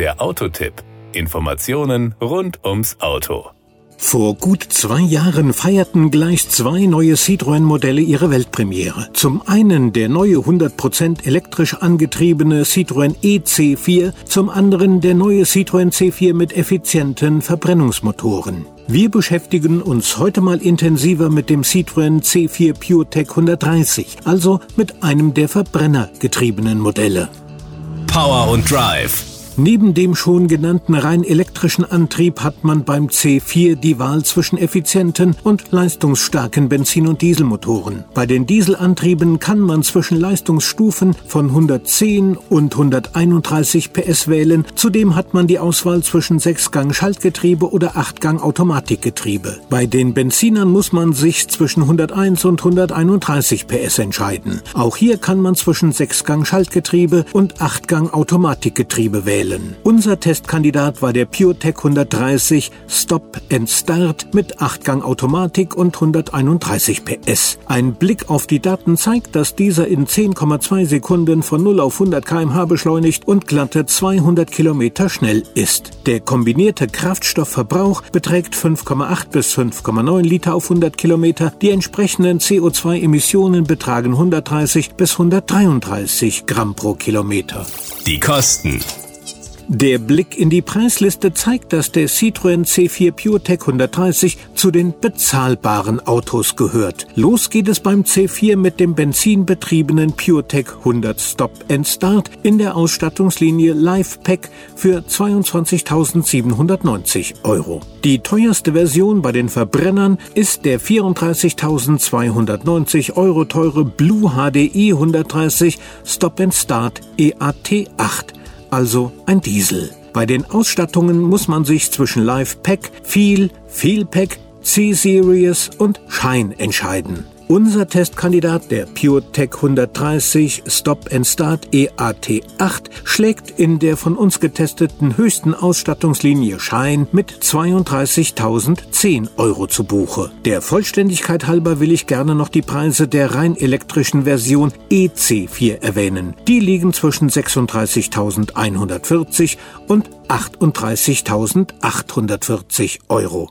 Der Autotipp. Informationen rund ums Auto. Vor gut zwei Jahren feierten gleich zwei neue Citroën-Modelle ihre Weltpremiere. Zum einen der neue 100% elektrisch angetriebene Citroën EC4, zum anderen der neue Citroën C4 mit effizienten Verbrennungsmotoren. Wir beschäftigen uns heute mal intensiver mit dem Citroën C4 PureTech 130, also mit einem der verbrennergetriebenen Modelle. Power und Drive Neben dem schon genannten rein elektrischen Antrieb hat man beim C4 die Wahl zwischen effizienten und leistungsstarken Benzin- und Dieselmotoren. Bei den Dieselantrieben kann man zwischen Leistungsstufen von 110 und 131 PS wählen. Zudem hat man die Auswahl zwischen 6-Gang Schaltgetriebe oder 8-Gang Automatikgetriebe. Bei den Benzinern muss man sich zwischen 101 und 131 PS entscheiden. Auch hier kann man zwischen 6-Gang Schaltgetriebe und 8-Gang Automatikgetriebe wählen wählen. Unser Testkandidat war der PureTech 130 Stop and Start mit 8-Gang Automatik und 131 PS. Ein Blick auf die Daten zeigt, dass dieser in 10,2 Sekunden von 0 auf 100 km/h beschleunigt und glatte 200 Kilometer schnell ist. Der kombinierte Kraftstoffverbrauch beträgt 5,8 bis 5,9 Liter auf 100 Kilometer. Die entsprechenden CO2-Emissionen betragen 130 bis 133 Gramm pro Kilometer. Die Kosten. Der Blick in die Preisliste zeigt, dass der Citroën C4 PureTech 130 zu den bezahlbaren Autos gehört. Los geht es beim C4 mit dem benzinbetriebenen PureTech 100 Stop and Start in der Ausstattungslinie Lifepack für 22.790 Euro. Die teuerste Version bei den Verbrennern ist der 34.290 Euro teure Blue HDI 130 Stop and Start EAT 8 also ein Diesel. Bei den Ausstattungen muss man sich zwischen Live Pack, Feel, Feel Pack, C-Series und Shine entscheiden. Unser Testkandidat, der PureTech 130 Stop and Start EAT8, schlägt in der von uns getesteten höchsten Ausstattungslinie Shine mit 32.010 Euro zu Buche. Der Vollständigkeit halber will ich gerne noch die Preise der rein elektrischen Version EC4 erwähnen. Die liegen zwischen 36.140 und 38.840 Euro.